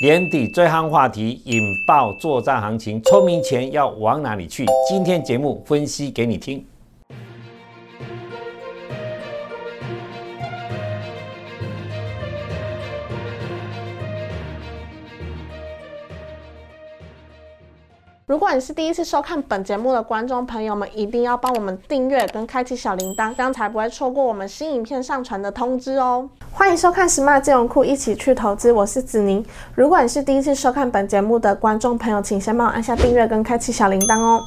年底最夯话题引爆作战行情，聪明钱要往哪里去？今天节目分析给你听。如果你是第一次收看本节目的观众朋友们，一定要帮我们订阅跟开启小铃铛，这样才不会错过我们新影片上传的通知哦。欢迎收看 Smart 金融库，一起去投资，我是子宁。如果你是第一次收看本节目的观众朋友，请先帮我按下订阅跟开启小铃铛哦。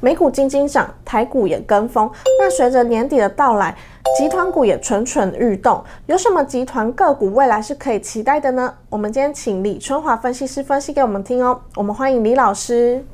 美股金金涨，台股也跟风。那随着年底的到来，集团股也蠢蠢欲动。有什么集团个股未来是可以期待的呢？我们今天请李春华分析师分析给我们听哦。我们欢迎李老师。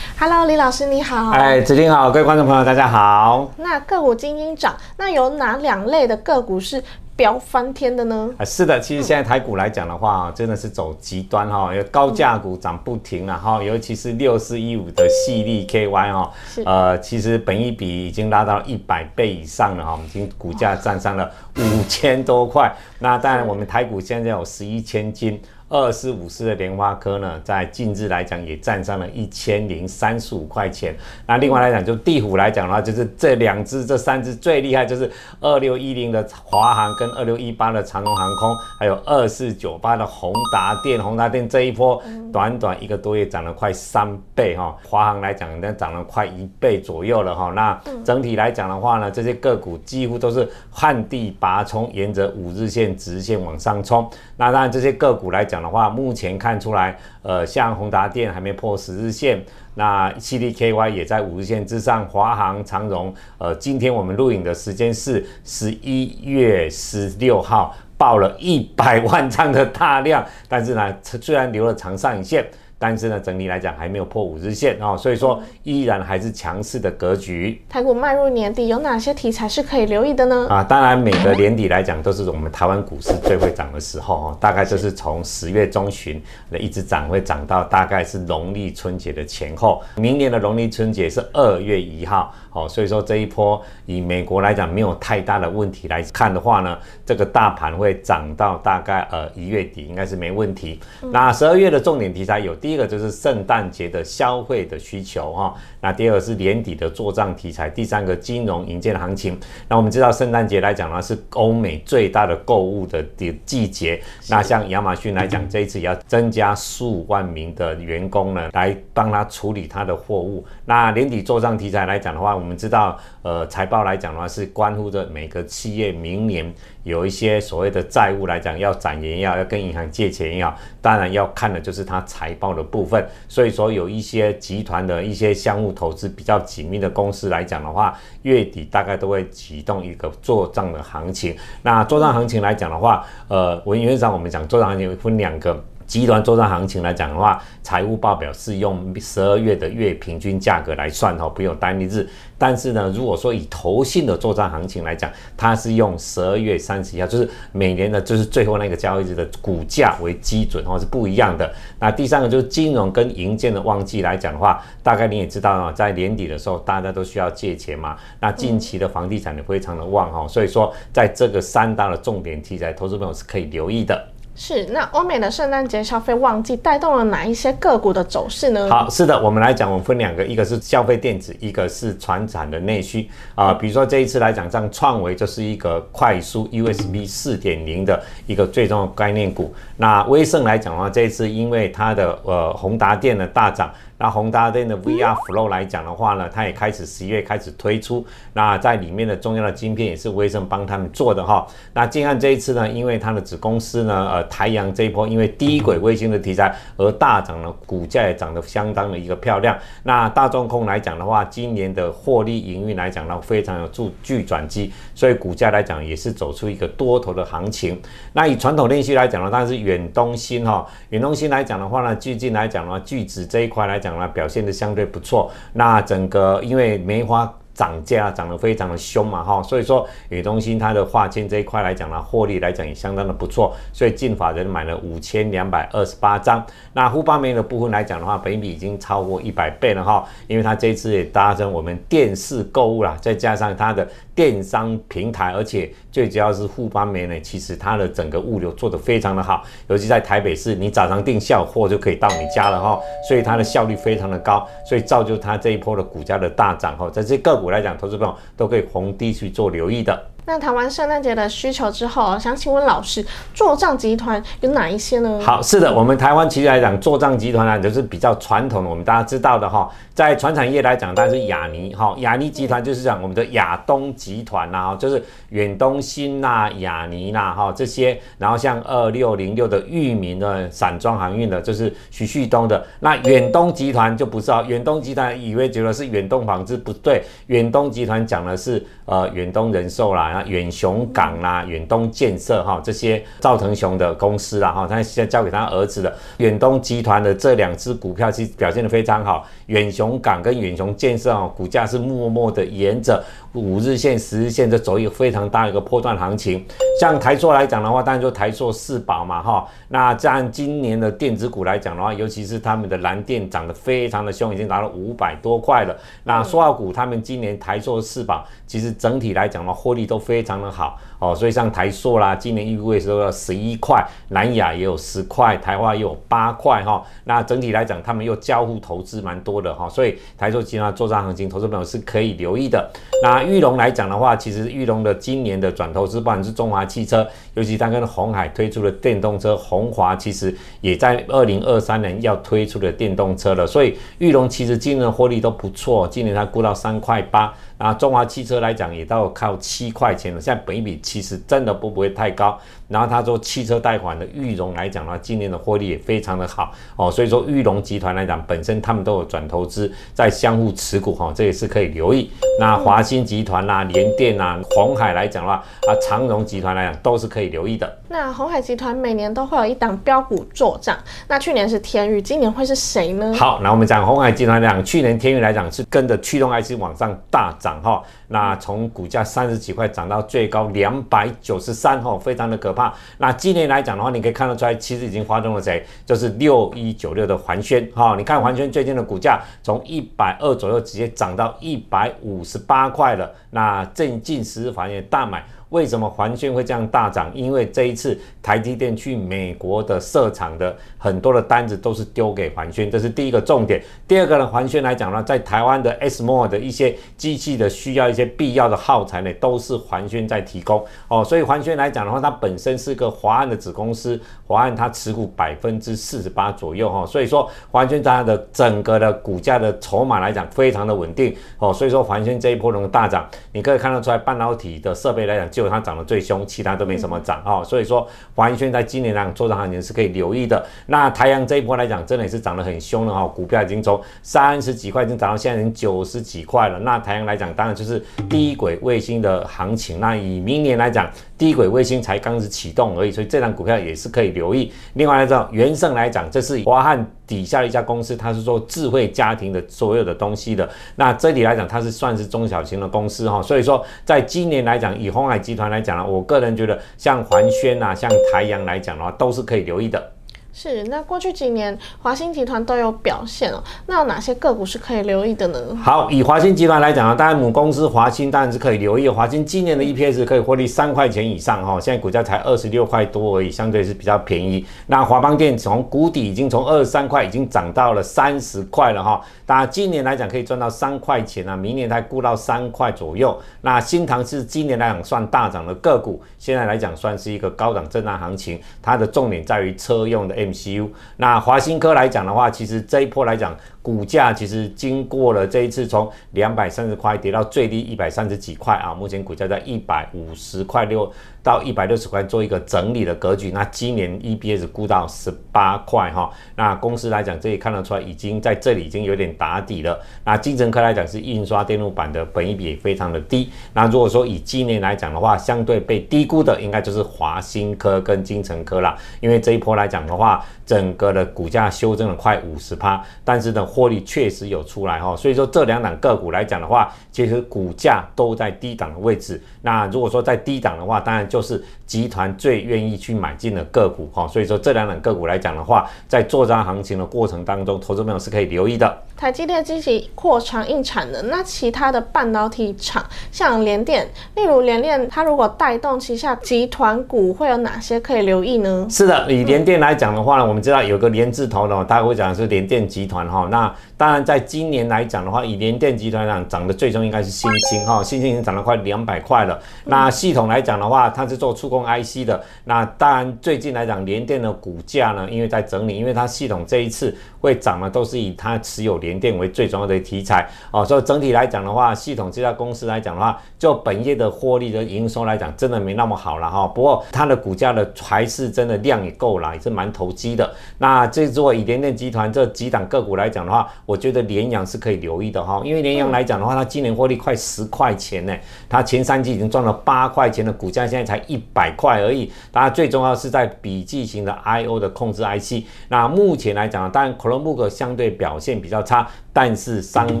Hello，李老师你好。哎，子敬好，各位观众朋友大家好。那个股精英涨，那有哪两类的个股是？飙翻天的呢？啊，是的，其实现在台股来讲的话，真的是走极端哈，有高价股涨不停了哈，尤其是六四一五的细粒 KY 哈，呃，其实本一比已经拉到一百倍以上了哈，已经股价站上了五千多块。那当然，我们台股现在有十一千金。二四五四的莲花科呢，在近日来讲也站上了一千零三十五块钱。那另外来讲，就地虎来讲的话，就是这两只、这三只最厉害，就是二六一零的华航跟二六一八的长荣航空，还有二四九八的宏达电。宏达电这一波短短一个多月涨了快三倍哈，华航来讲那涨了快一倍左右了哈。那整体来讲的话呢，这些个股几乎都是旱地拔葱，沿着五日线直线往上冲。那当然这些个股来讲。的话，目前看出来，呃，像宏达电还没破十日线，那 C D K Y 也在五日线之上，华航、长荣，呃，今天我们录影的时间是十一月十六号，报了一百万张的大量，但是呢，虽然留了长上影线。但是呢，整体来讲还没有破五日线哦，所以说依然还是强势的格局。台股迈入年底，有哪些题材是可以留意的呢？啊，当然每个年底来讲都是我们台湾股市最会涨的时候哦，大概就是从十月中旬一直涨，会涨到大概是农历春节的前后。明年的农历春节是二月一号。哦，所以说这一波以美国来讲没有太大的问题来看的话呢，这个大盘会涨到大概呃一月底应该是没问题。那十二月的重点题材有第一个就是圣诞节的消费的需求哈，那第二个是年底的做账题材，第三个金融银建行情。那我们知道圣诞节来讲呢是欧美最大的购物的的季节，那像亚马逊来讲这一次也要增加数万名的员工呢来帮他处理他的货物。那年底做账题材来讲的话，我们知道，呃，财报来讲的话，是关乎着每个企业明年有一些所谓的债务来讲，要展延要要跟银行借钱要，当然要看的就是它财报的部分。所以说，有一些集团的一些项目投资比较紧密的公司来讲的话，月底大概都会启动一个做账的行情。那做账行情来讲的话，呃，文原上我们讲做账行情分两个。集团作战行情来讲的话，财务报表是用十二月的月平均价格来算哈，不用单一日。但是呢，如果说以投信的作战行情来讲，它是用十二月三十一号，就是每年的，就是最后那个交易日的股价为基准哈，是不一样的。那第三个就是金融跟银建的旺季来讲的话，大概你也知道啊，在年底的时候大家都需要借钱嘛。那近期的房地产也非常的旺哈，所以说在这个三大的重点题材，投资朋友是可以留意的。是，那欧美的圣诞节消费旺季带动了哪一些个股的走势呢？好，是的，我们来讲，我们分两个，一个是消费电子，一个是传产的内需啊。比如说这一次来讲，像创维就是一个快速 USB 四点零的一个最重要概念股。那威盛来讲的话，这一次因为它的呃宏达电的大涨。那宏达电的 VR Flow 来讲的话呢，它也开始十一月开始推出。那在里面的重要的晶片也是威盛帮他们做的哈。那金汉这一次呢，因为它的子公司呢，呃，台阳这一波因为低轨卫星的题材而大涨了，股价也涨得相当的一个漂亮。那大众控来讲的话，今年的获利营运来讲呢，非常有助巨转机，所以股价来讲也是走出一个多头的行情。那以传统电器来讲呢，当然是远东新哈，远东新来讲的话呢，最近来讲的话，巨子这一块来讲。表现的相对不错，那整个因为梅花。涨价涨得非常的凶嘛哈，所以说宇东新它的化纤这一块来讲呢，获利来讲也相当的不错，所以进法人买了五千两百二十八张。那富邦煤的部分来讲的话，本比已经超过一百倍了哈，因为它这次也搭上我们电视购物啦，再加上它的电商平台，而且最主要是富邦美呢，其实它的整个物流做得非常的好，尤其在台北市，你早上订下午货就可以到你家了哈，所以它的效率非常的高，所以造就它这一波的股价的大涨哈，在这个股来讲，投资朋友都可以逢低去做留意的。那谈完圣诞节的需求之后，想请问老师，做账集团有哪一些呢？好，是的，我们台湾其实来讲，做账集团呢，就是比较传统的，我们大家知道的哈，在船产业来讲，当然是亚尼哈，亚尼集团就是讲我们的亚东集团呐，就是远东新呐、亚尼呐哈这些，然后像二六零六的域名的散装航运的，就是徐旭东的。那远东集团就不是啊，远东集团以为觉得是远东纺织不对，远东集团讲的是呃远东人寿啦。啊，远雄港啦，远东建设哈，这些赵腾雄的公司啦哈，他现在交给他儿子的远东集团的这两只股票，其实表现的非常好。远雄港跟远雄建设啊，股价是默默的沿着五日线、十日线这走一个非常大的一个波段行情。像台塑来讲的话，当然就台塑四宝嘛哈。那这按今年的电子股来讲的话，尤其是他们的蓝电涨得非常的凶，已经达到五百多块了。那塑化股他们今年台塑四宝，其实整体来讲的话，获利都非常的好。哦，所以像台塑啦，今年预估是要十一块，南亚也有十块，台化也有八块哈。那整体来讲，他们又交互投资蛮多的哈，所以台塑集团做账行情，投资朋友是可以留意的。那玉龙来讲的话，其实玉龙的今年的转投资，不管是中华汽车，尤其它跟红海推出的电动车，红华其实也在二零二三年要推出的电动车了。所以玉龙其实今年的获利都不错，今年它估到三块八。啊，中华汽车来讲也到靠七块钱了，现在本一比其实真的不不会太高。然后他说汽车贷款的裕隆来讲呢，今年的获利也非常的好哦，所以说裕隆集团来讲，本身他们都有转投资在相互持股哈，这也是可以留意。那华兴集团啦、联电啊、红海来讲的话，啊长荣集团来讲都是可以留意的。那红海集团每年都会有一档标股做账，那去年是天宇，今年会是谁呢？好，那我们讲红海集团来讲，去年天宇来讲是跟着驱动 IC 往上大涨哈，那从股价三十几块涨到最高两百九十三哈，非常的可怕。那今年来讲的话，你可以看得出来，其实已经发动了谁？就是六一九六的环轩哈。你看环轩最近的股价从一百二左右直接涨到一百五十八块了。那正近十日反也大买。为什么环轩会这样大涨？因为这一次台积电去美国的设厂的很多的单子都是丢给环轩，这是第一个重点。第二个呢，环轩来讲呢，在台湾的 S m o 的一些机器的需要一些必要的耗材呢，都是环轩在提供哦。所以环轩来讲的话，它本身是个华安的子公司，华安它持股百分之四十八左右哈。所以说环轩它的整个的股价的筹码来讲非常的稳定哦。所以说环轩这一波能大涨，你可以看得出来，半导体的设备来讲就它涨得最凶，其他都没什么涨哦，所以说华轩在今年来讲做的行情是可以留意的。那太阳这一波来讲，真的也是涨得很凶了哈，股票已经从三十几块已经涨到现在已经九十几块了。那太阳来讲，当然就是低轨卫星的行情。那以明年来讲，低轨卫星才刚是启动而已，所以这张股票也是可以留意。另外来讲，元盛来讲，这是华汉底下的一家公司，它是做智慧家庭的所有的东西的。那这里来讲，它是算是中小型的公司哈，所以说在今年来讲，以红海集团来讲呢，我个人觉得像环轩啊，像台阳来讲的话，都是可以留意的。是，那过去几年华兴集团都有表现哦。那有哪些个股是可以留意的呢？好，以华兴集团来讲啊，当然母公司华兴当然是可以留意。华兴今年的 EPS 可以获利三块钱以上哈，现在股价才二十六块多而已，相对是比较便宜。那华邦电从谷底已经从二十三块已经涨到了三十块了哈，大家今年来讲可以赚到三块钱啊，明年才估到三块左右。那新唐是今年来讲算大涨的个股，现在来讲算是一个高档震荡行情，它的重点在于车用的。MCU，那华新科来讲的话，其实这一波来讲。股价其实经过了这一次从两百三十块跌到最低一百三十几块啊，目前股价在一百五十块六到一百六十块做一个整理的格局。那今年 EPS 估到十八块哈，那公司来讲这里看得出来已经在这里已经有点打底了。那金城科来讲是印刷电路板的本益比也非常的低。那如果说以今年来讲的话，相对被低估的应该就是华新科跟金城科啦，因为这一波来讲的话，整个的股价修正了快五十趴，但是呢。获利确实有出来哈，所以说这两档个股来讲的话，其实股价都在低档的位置。那如果说在低档的话，当然就是集团最愿意去买进的个股哈。所以说这两档个股来讲的话，在做涨行情的过程当中，投资朋友是可以留意的。台积电积极扩张硬产能，那其他的半导体厂像联电，例如联电，它如果带动旗下集团股，会有哪些可以留意呢？是的，以联电来讲的话呢，我们知道有个联字头的，大家会讲的是联电集团哈。那当然在今年来讲的话，以联电集团上涨的最终应该是新兴哈，新兴已经涨了快两百块了。那系统来讲的话，它是做触控 IC 的。那当然最近来讲，联电的股价呢，因为在整理，因为它系统这一次会涨呢，都是以它持有联电为最重要的题材哦。所以整体来讲的话，系统这家公司来讲的话，就本业的获利的营收来讲，真的没那么好了哈。不过它的股价的还是真的量也够了，也是蛮投机的。那这做以联电集团这几档个股来讲的话，我觉得联阳是可以留意的哈，因为联阳来讲的话，它今年获利快十块钱呢，它前三季已经赚了八块钱的股价，现在才一百快而已。当然最重要是在笔记型的 I/O 的控制 IC，那目前来讲，当然 Chromebook 相对表现比较差。但是商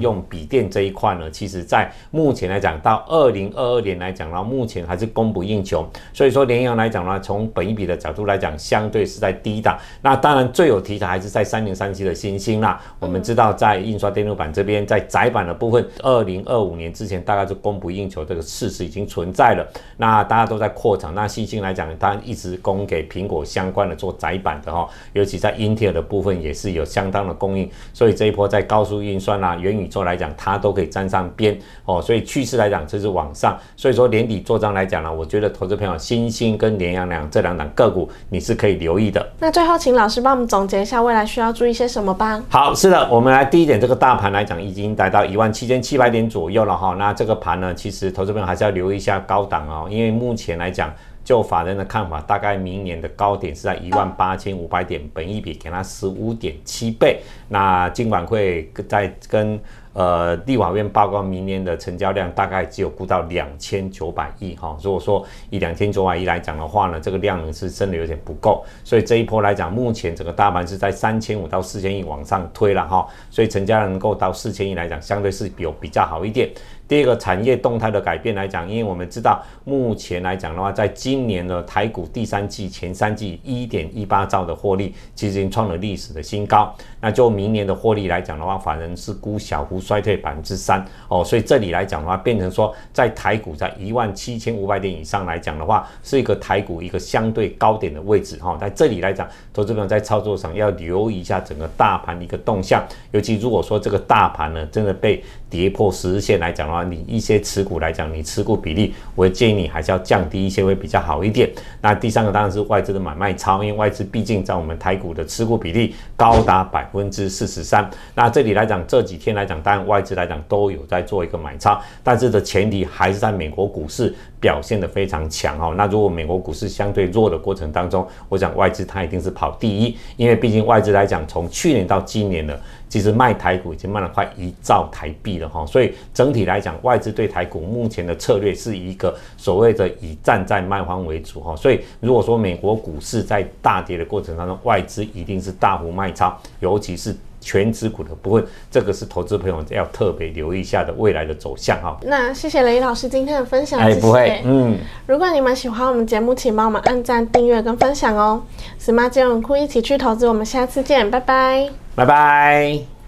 用笔电这一块呢，其实在目前来讲，到二零二二年来讲呢，目前还是供不应求。所以说联阳来讲呢，从本一笔的角度来讲，相对是在低档。那当然最有题材还是在三零三七的新星啦。我们知道在印刷电路板这边，在窄板的部分，二零二五年之前大概是供不应求，这个事实已经存在了。那大家都在扩厂。那新星来讲，它一直供给苹果相关的做窄板的哈，尤其在英特尔的部分也是有相当的供应。所以这一波在高速运算啊，元宇宙来讲，它都可以沾上边哦，所以趋势来讲，这是往上。所以说年底做账来讲呢，我觉得投资朋友新兴跟联阳两这两档个股，你是可以留意的。那最后，请老师帮我们总结一下未来需要注意些什么吧。好，是的，我们来第一点，这个大盘来讲，已经来到一万七千七百点左右了哈。那这个盘呢，其实投资朋友还是要留意一下高档哦，因为目前来讲。就法人的看法，大概明年的高点是在一万八千五百点，本一比给它十五点七倍。那金管会在跟呃立法院报告明年的成交量大概只有估到两千九百亿哈。如果说以两千九百亿来讲的话呢，这个量能是真的有点不够。所以这一波来讲，目前整个大盘是在三千五到四千亿往上推了哈。所以成交量能够到四千亿来讲，相对是有比较好一点。第二个产业动态的改变来讲，因为我们知道目前来讲的话，在今年的台股第三季前三季一点一八兆的获利，其实已经创了历史的新高。那就明年的获利来讲的话，法人是估小幅衰退百分之三哦。所以这里来讲的话，变成说在台股在一万七千五百点以上来讲的话，是一个台股一个相对高点的位置哈。在这里来讲，投资朋友在操作上要留意一下整个大盘的一个动向，尤其如果说这个大盘呢真的被跌破十日线来讲的话，你一些持股来讲，你持股比例，我建议你还是要降低一些会比较好一点。那第三个当然是外资的买卖超，因为外资毕竟在我们台股的持股比例高达百分之四十三。那这里来讲，这几天来讲，大按外资来讲都有在做一个买超，但是的前提还是在美国股市表现的非常强哦。那如果美国股市相对弱的过程当中，我想外资它一定是跑第一，因为毕竟外资来讲，从去年到今年的。其实卖台股已经卖了快一兆台币了哈，所以整体来讲，外资对台股目前的策略是一个所谓的以站在卖方为主哈。所以如果说美国股市在大跌的过程当中，外资一定是大幅卖超，尤其是全指股的部分，这个是投资朋友要特别留意一下的未来的走向哈。那谢谢雷老师今天的分享，哎，不会，嗯。如果你们喜欢我们节目，请帮我们按赞、订阅跟分享哦。Smart 金融库一起去投资，我们下次见，拜拜。拜拜。